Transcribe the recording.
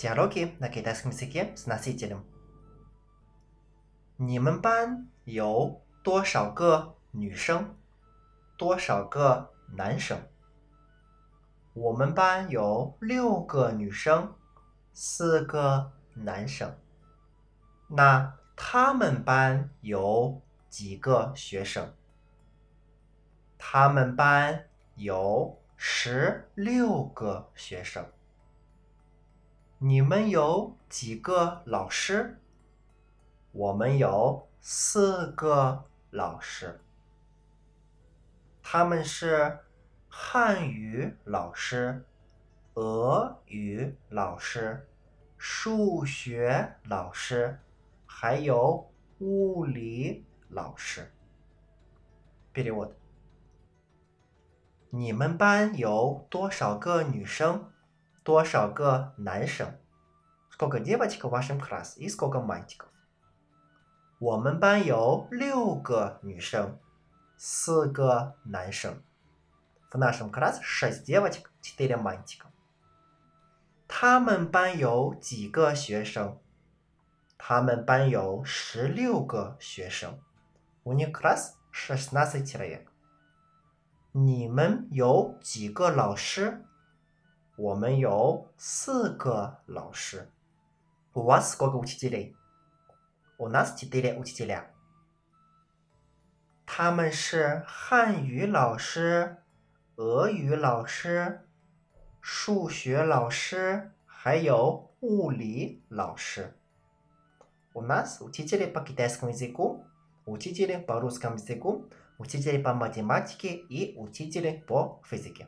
Диалоги на китайском языке с носителем. 你们班有多少个女生？多少个男生？我们班有六个女生，四个男生。那他们班有几个学生？他们班有十六个学生。 你们有几个老师？我们有四个老师。他们是汉语老师俄语老师数学老师还有物理老师。别理我你们班有多少个女生？多少个男生？Сколько девочек в вашем классе и сколько мальчиков？我们班有六个女生，四个男生。В нашем классе шесть девочек, четыре мальчика。他们班有几个学生？他们班有十六个学生。У них класс шестнадцать человек。你们有几个老师？ 我们有四个老师。У вас сколько учителей? У нас четыре учителя。他们是汉语老师、俄语老师、数学老师，还有物理老师。У нас учитель по китайскому языку, учитель по русскому языку, учитель по математике и учитель по физике.